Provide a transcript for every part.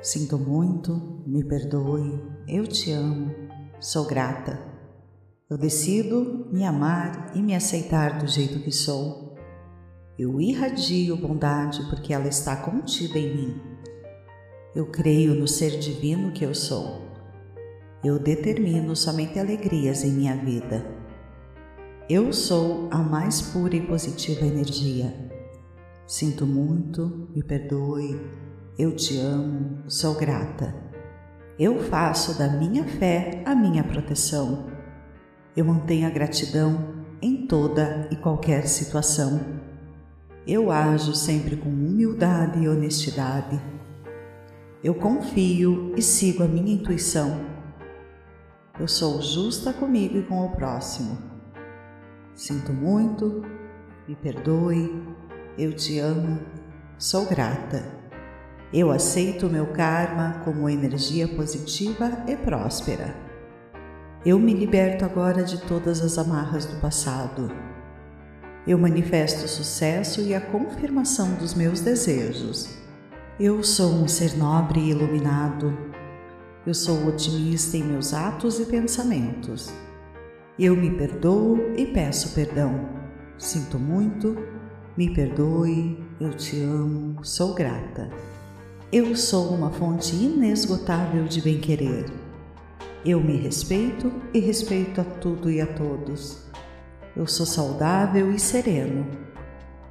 Sinto muito, me perdoe, eu te amo, sou grata. Eu decido me amar e me aceitar do jeito que sou. Eu irradio bondade porque ela está contida em mim. Eu creio no ser divino que eu sou. Eu determino somente alegrias em minha vida. Eu sou a mais pura e positiva energia. Sinto muito, me perdoe, eu te amo, sou grata. Eu faço da minha fé a minha proteção. Eu mantenho a gratidão em toda e qualquer situação. Eu ajo sempre com humildade e honestidade. Eu confio e sigo a minha intuição. Eu sou justa comigo e com o próximo. Sinto muito, me perdoe, eu te amo, sou grata. Eu aceito o meu karma como energia positiva e próspera. Eu me liberto agora de todas as amarras do passado. Eu manifesto o sucesso e a confirmação dos meus desejos. Eu sou um ser nobre e iluminado. Eu sou otimista em meus atos e pensamentos. Eu me perdoo e peço perdão. Sinto muito, me perdoe, eu te amo, sou grata. Eu sou uma fonte inesgotável de bem-querer. Eu me respeito e respeito a tudo e a todos. Eu sou saudável e sereno.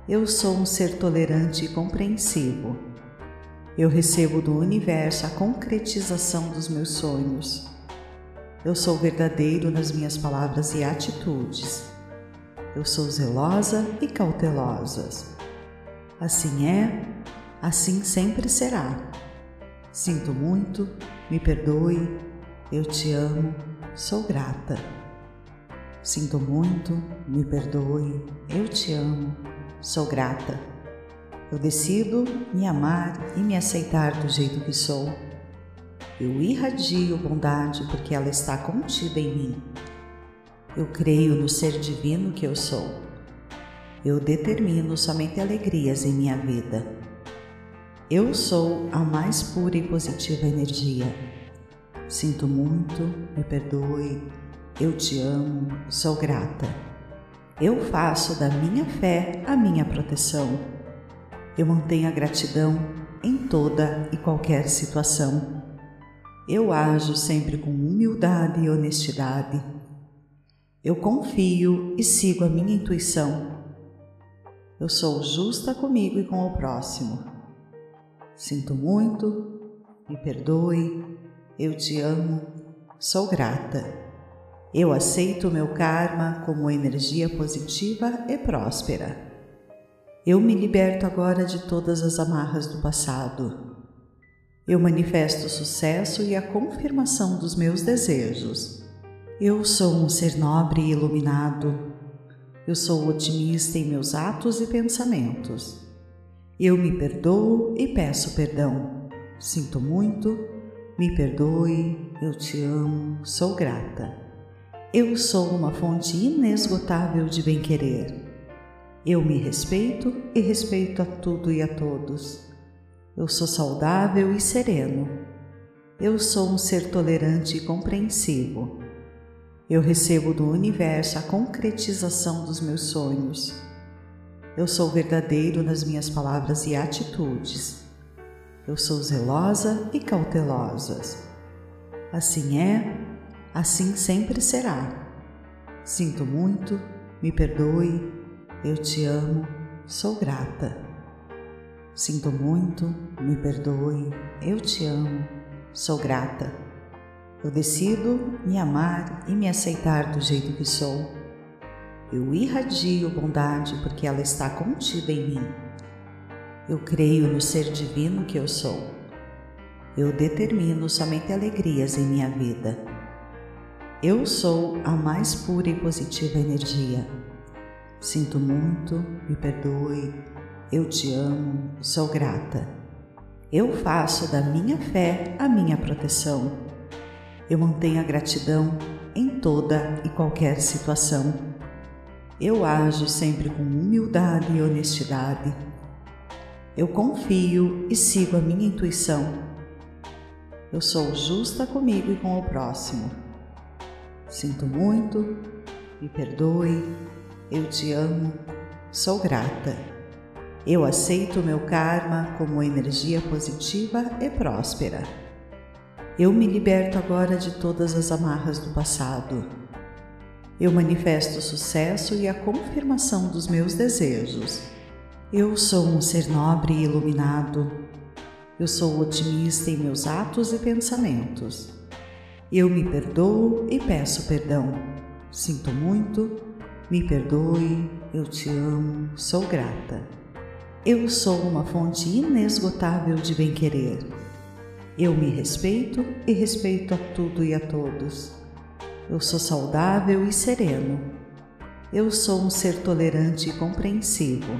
Eu sou um ser tolerante e compreensivo. Eu recebo do universo a concretização dos meus sonhos. Eu sou verdadeiro nas minhas palavras e atitudes. Eu sou zelosa e cautelosa. Assim é assim sempre será. Sinto muito, me perdoe, eu te amo, sou grata. Sinto muito, me perdoe, eu te amo, sou grata. Eu decido me amar e me aceitar do jeito que sou. Eu irradio bondade porque ela está contida em mim. Eu creio no ser divino que eu sou. Eu determino somente alegrias em minha vida. Eu sou a mais pura e positiva energia. Sinto muito, me perdoe, eu te amo, sou grata. Eu faço da minha fé a minha proteção. Eu mantenho a gratidão em toda e qualquer situação. Eu ajo sempre com humildade e honestidade. Eu confio e sigo a minha intuição. Eu sou justa comigo e com o próximo. Sinto muito, me perdoe, eu te amo, sou grata. Eu aceito o meu karma como energia positiva e próspera. Eu me liberto agora de todas as amarras do passado. Eu manifesto o sucesso e a confirmação dos meus desejos. Eu sou um ser nobre e iluminado. Eu sou otimista em meus atos e pensamentos. Eu me perdoo e peço perdão. Sinto muito, me perdoe, eu te amo, sou grata. Eu sou uma fonte inesgotável de bem-querer. Eu me respeito e respeito a tudo e a todos. Eu sou saudável e sereno. Eu sou um ser tolerante e compreensivo. Eu recebo do universo a concretização dos meus sonhos. Eu sou verdadeiro nas minhas palavras e atitudes. Eu sou zelosa e cautelosa. Assim é, assim sempre será. Sinto muito, me perdoe, eu te amo, sou grata. Sinto muito, me perdoe, eu te amo, sou grata. Eu decido me amar e me aceitar do jeito que sou eu irradio bondade porque ela está contida em mim. Eu creio no ser divino que eu sou. Eu determino somente alegrias em minha vida. Eu sou a mais pura e positiva energia. Sinto muito, me perdoe, eu te amo, sou grata. Eu faço da minha fé a minha proteção. Eu mantenho a gratidão em toda e qualquer situação eu ajo sempre com humildade e honestidade. Eu confio e sigo a minha intuição. Eu sou justa comigo e com o próximo. Sinto muito, me perdoe, eu te amo, sou grata. Eu aceito o meu karma como energia positiva e próspera. Eu me liberto agora de todas as amarras do passado. Eu manifesto o sucesso e a confirmação dos meus desejos. Eu sou um ser nobre e iluminado. Eu sou otimista em meus atos e pensamentos. Eu me perdoo e peço perdão. Sinto muito, me perdoe, eu te amo, sou grata. Eu sou uma fonte inesgotável de bem-querer. Eu me respeito e respeito a tudo e a todos. Eu sou saudável e sereno. Eu sou um ser tolerante e compreensivo.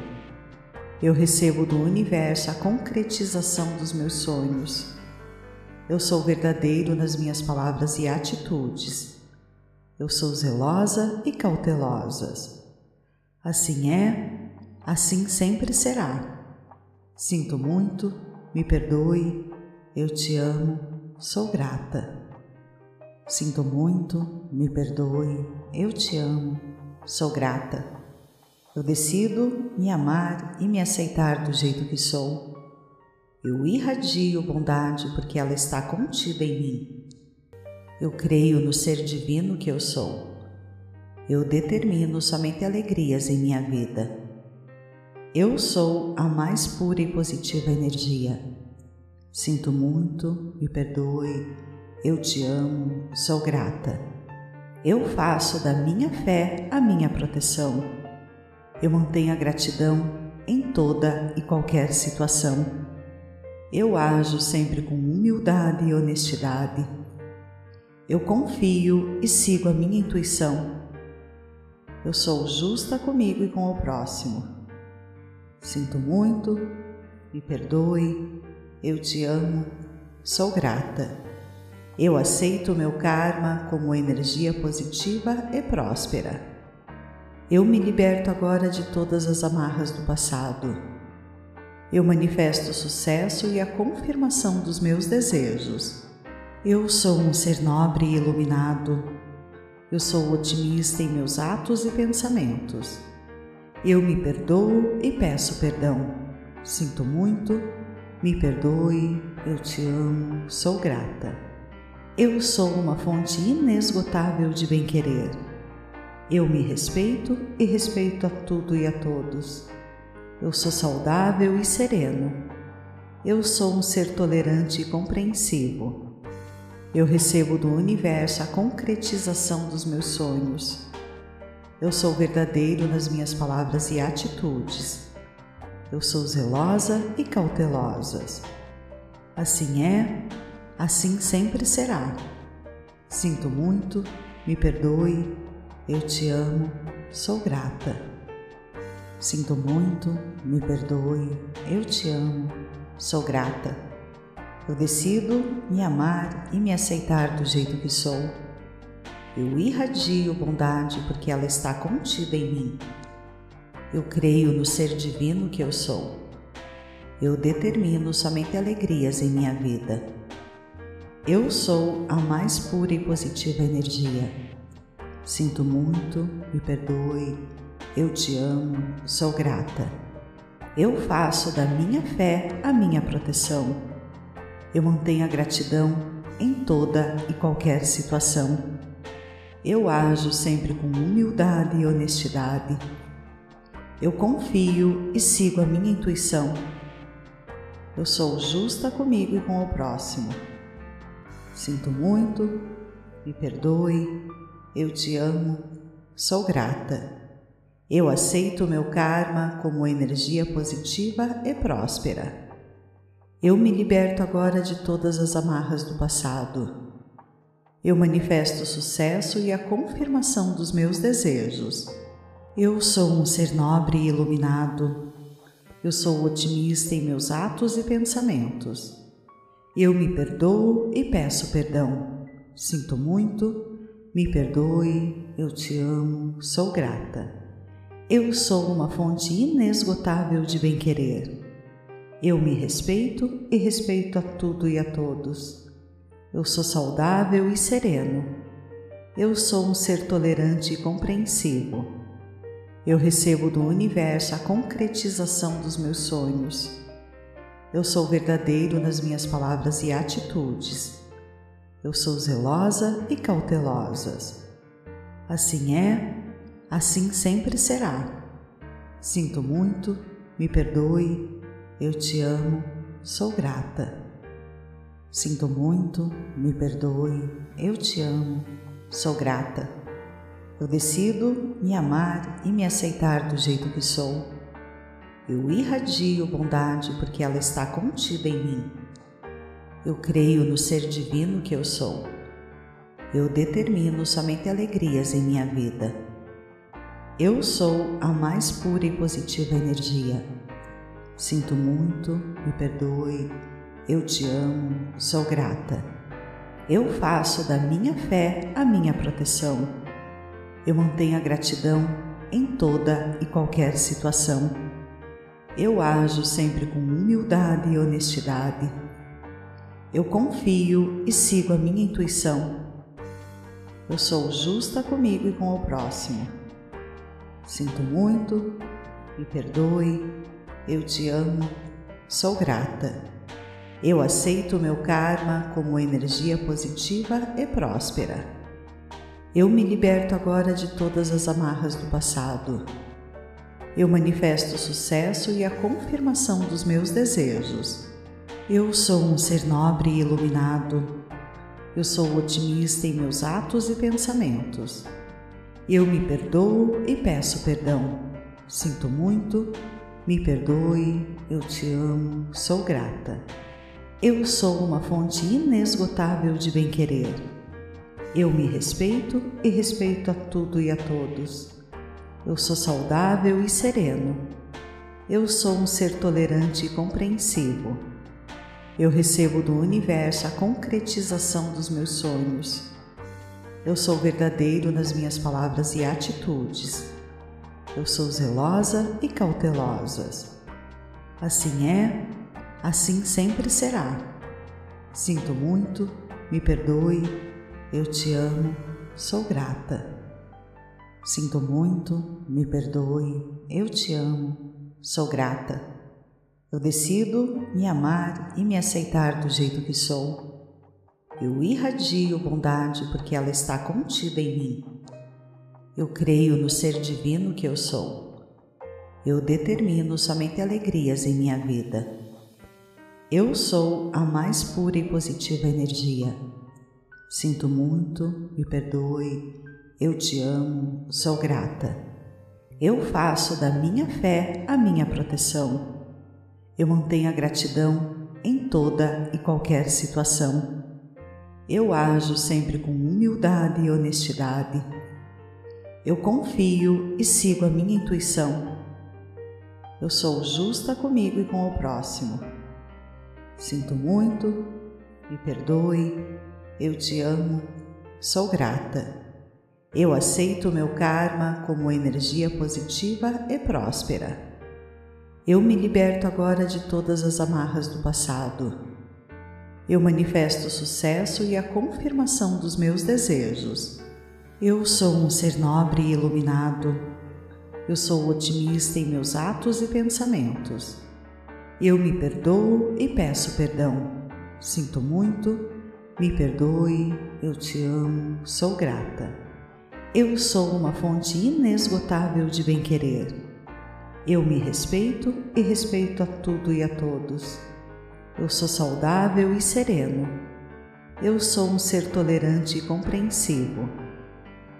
Eu recebo do universo a concretização dos meus sonhos. Eu sou verdadeiro nas minhas palavras e atitudes. Eu sou zelosa e cautelosa. Assim é, assim sempre será. Sinto muito, me perdoe, eu te amo, sou grata. Sinto muito, me perdoe, eu te amo, sou grata. Eu decido me amar e me aceitar do jeito que sou. Eu irradio bondade porque ela está contida em mim. Eu creio no ser divino que eu sou. Eu determino somente alegrias em minha vida. Eu sou a mais pura e positiva energia. Sinto muito, me perdoe, eu te amo, sou grata. Eu faço da minha fé a minha proteção. Eu mantenho a gratidão em toda e qualquer situação. Eu ajo sempre com humildade e honestidade. Eu confio e sigo a minha intuição. Eu sou justa comigo e com o próximo. Sinto muito, me perdoe, eu te amo, sou grata. Eu aceito meu karma como energia positiva e próspera. Eu me liberto agora de todas as amarras do passado. Eu manifesto o sucesso e a confirmação dos meus desejos. Eu sou um ser nobre e iluminado. Eu sou otimista em meus atos e pensamentos. Eu me perdoo e peço perdão. Sinto muito, me perdoe, eu te amo, sou grata. Eu sou uma fonte inesgotável de bem-querer. Eu me respeito e respeito a tudo e a todos. Eu sou saudável e sereno. Eu sou um ser tolerante e compreensivo. Eu recebo do universo a concretização dos meus sonhos. Eu sou verdadeiro nas minhas palavras e atitudes. Eu sou zelosa e cautelosa. Assim é assim sempre será. Sinto muito, me perdoe, eu te amo, sou grata. Sinto muito, me perdoe, eu te amo, sou grata. Eu decido me amar e me aceitar do jeito que sou. Eu irradio bondade porque ela está contida em mim. Eu creio no ser divino que eu sou. Eu determino somente alegrias em minha vida. Eu sou a mais pura e positiva energia. Sinto muito, me perdoe, eu te amo, sou grata. Eu faço da minha fé a minha proteção. Eu mantenho a gratidão em toda e qualquer situação. Eu ajo sempre com humildade e honestidade. Eu confio e sigo a minha intuição. Eu sou justa comigo e com o próximo. Sinto muito, me perdoe, eu te amo, sou grata. Eu aceito o meu karma como energia positiva e próspera. Eu me liberto agora de todas as amarras do passado. Eu manifesto o sucesso e a confirmação dos meus desejos. Eu sou um ser nobre e iluminado. Eu sou otimista em meus atos e pensamentos. Eu me perdoo e peço perdão. Sinto muito, me perdoe, eu te amo, sou grata. Eu sou uma fonte inesgotável de bem-querer. Eu me respeito e respeito a tudo e a todos. Eu sou saudável e sereno. Eu sou um ser tolerante e compreensivo. Eu recebo do universo a concretização dos meus sonhos. Eu sou verdadeiro nas minhas palavras e atitudes. Eu sou zelosa e cautelosa. Assim é, assim sempre será. Sinto muito, me perdoe, eu te amo, sou grata. Sinto muito, me perdoe, eu te amo, sou grata. Eu decido me amar e me aceitar do jeito que sou. Eu irradio bondade porque ela está contida em mim. Eu creio no ser divino que eu sou. Eu determino somente alegrias em minha vida. Eu sou a mais pura e positiva energia. Sinto muito, me perdoe, eu te amo, sou grata. Eu faço da minha fé a minha proteção. Eu mantenho a gratidão em toda e qualquer situação. Eu ajo sempre com humildade e honestidade. Eu confio e sigo a minha intuição. Eu sou justa comigo e com o próximo. Sinto muito, me perdoe, eu te amo, sou grata. Eu aceito o meu karma como energia positiva e próspera. Eu me liberto agora de todas as amarras do passado. Eu manifesto o sucesso e a confirmação dos meus desejos. Eu sou um ser nobre e iluminado. Eu sou otimista em meus atos e pensamentos. Eu me perdoo e peço perdão. Sinto muito, me perdoe, eu te amo, sou grata. Eu sou uma fonte inesgotável de bem-querer. Eu me respeito e respeito a tudo e a todos. Eu sou saudável e sereno. Eu sou um ser tolerante e compreensivo. Eu recebo do universo a concretização dos meus sonhos. Eu sou verdadeiro nas minhas palavras e atitudes. Eu sou zelosa e cautelosa. Assim é assim sempre será. Sinto muito, me perdoe, eu te amo, sou grata. Sinto muito, me perdoe, eu te amo, sou grata. Eu decido me amar e me aceitar do jeito que sou. Eu irradio bondade porque ela está contida em mim. Eu creio no ser divino que eu sou. Eu determino somente alegrias em minha vida. Eu sou a mais pura e positiva energia. Sinto muito, me perdoe, eu te amo, sou grata. Eu faço da minha fé a minha proteção. Eu mantenho a gratidão em toda e qualquer situação. Eu ajo sempre com humildade e honestidade. Eu confio e sigo a minha intuição. Eu sou justa comigo e com o próximo. Sinto muito, me perdoe, eu te amo, sou grata. Eu aceito o meu karma como energia positiva e próspera. Eu me liberto agora de todas as amarras do passado. Eu manifesto o sucesso e a confirmação dos meus desejos. Eu sou um ser nobre e iluminado. Eu sou otimista em meus atos e pensamentos. Eu me perdoo e peço perdão. Sinto muito, me perdoe, eu te amo, sou grata. Eu sou uma fonte inesgotável de bem-querer. Eu me respeito e respeito a tudo e a todos. Eu sou saudável e sereno. Eu sou um ser tolerante e compreensivo.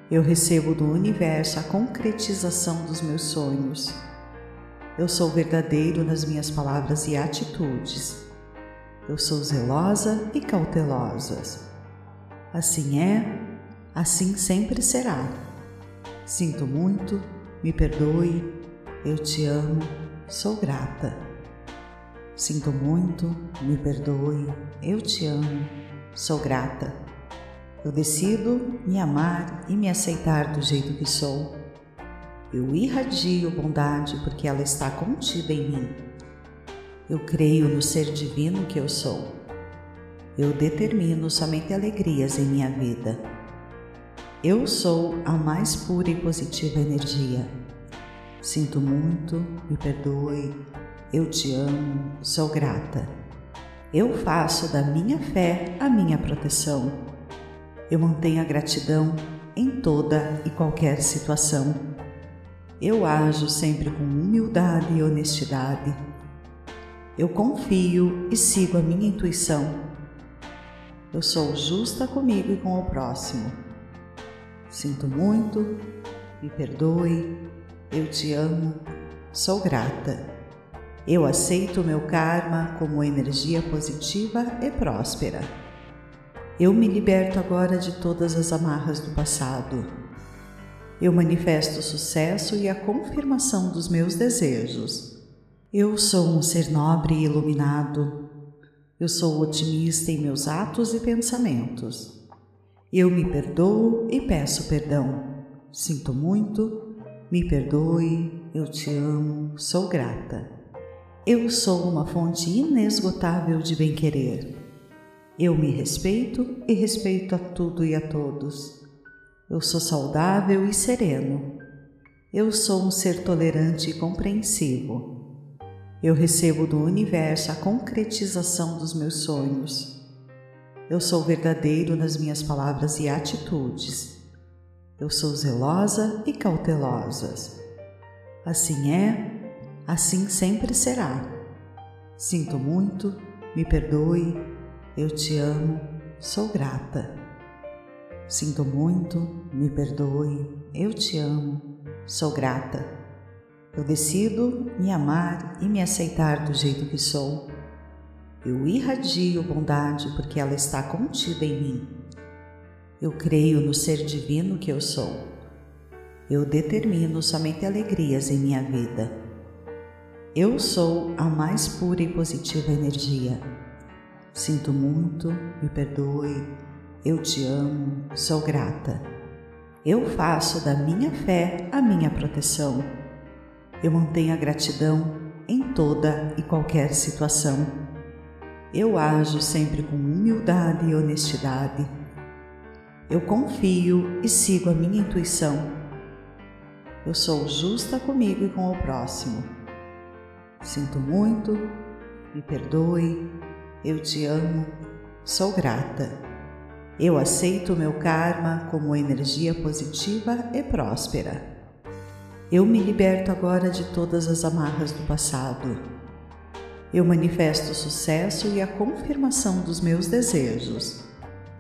Eu recebo do universo a concretização dos meus sonhos. Eu sou verdadeiro nas minhas palavras e atitudes. Eu sou zelosa e cautelosa. Assim é, assim sempre será. Sinto muito, me perdoe, eu te amo, sou grata. Sinto muito, me perdoe, eu te amo, sou grata. Eu decido me amar e me aceitar do jeito que sou eu irradio bondade porque ela está contida em mim. Eu creio no ser divino que eu sou. Eu determino somente alegrias em minha vida. Eu sou a mais pura e positiva energia. Sinto muito, me perdoe, eu te amo, sou grata. Eu faço da minha fé a minha proteção. Eu mantenho a gratidão em toda e qualquer situação. Eu ajo sempre com humildade e honestidade. Eu confio e sigo a minha intuição. Eu sou justa comigo e com o próximo. Sinto muito, me perdoe, eu te amo, sou grata. Eu aceito meu karma como energia positiva e próspera. Eu me liberto agora de todas as amarras do passado. Eu manifesto o sucesso e a confirmação dos meus desejos. Eu sou um ser nobre e iluminado. Eu sou otimista em meus atos e pensamentos. Eu me perdoo e peço perdão. Sinto muito, me perdoe, eu te amo, sou grata. Eu sou uma fonte inesgotável de bem-querer. Eu me respeito e respeito a tudo e a todos. Eu sou saudável e sereno. Eu sou um ser tolerante e compreensivo. Eu recebo do universo a concretização dos meus sonhos. Eu sou verdadeiro nas minhas palavras e atitudes. Eu sou zelosa e cautelosa. Assim é, assim sempre será. Sinto muito, me perdoe, eu te amo, sou grata. Sinto muito, me perdoe, eu te amo, sou grata. Eu decido me amar e me aceitar do jeito que sou. Eu irradio bondade porque ela está contida em mim. Eu creio no ser divino que eu sou. Eu determino somente alegrias em minha vida. Eu sou a mais pura e positiva energia. Sinto muito, me perdoe, eu te amo, sou grata. Eu faço da minha fé a minha proteção. Eu mantenho a gratidão em toda e qualquer situação. Eu ajo sempre com humildade e honestidade. Eu confio e sigo a minha intuição. Eu sou justa comigo e com o próximo. Sinto muito, me perdoe, eu te amo, sou grata. Eu aceito o meu karma como energia positiva e próspera. Eu me liberto agora de todas as amarras do passado. Eu manifesto o sucesso e a confirmação dos meus desejos.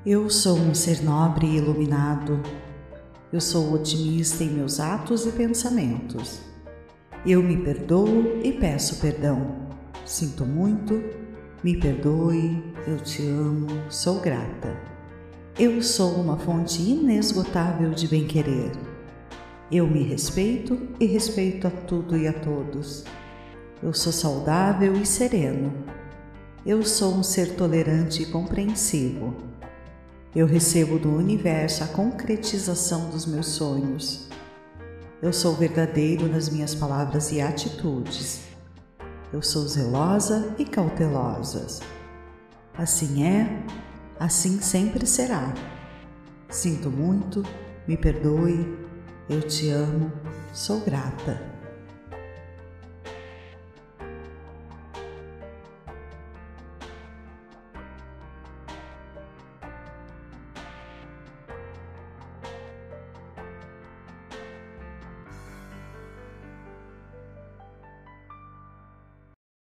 Eu sou um ser nobre e iluminado. Eu sou otimista em meus atos e pensamentos. Eu me perdoo e peço perdão. Sinto muito me perdoe, eu te amo, sou grata. Eu sou uma fonte inesgotável de bem-querer. Eu me respeito e respeito a tudo e a todos. Eu sou saudável e sereno. Eu sou um ser tolerante e compreensivo. Eu recebo do universo a concretização dos meus sonhos. Eu sou verdadeiro nas minhas palavras e atitudes. Eu sou zelosa e cautelosa. Assim é, assim sempre será. Sinto muito, me perdoe, eu te amo, sou grata.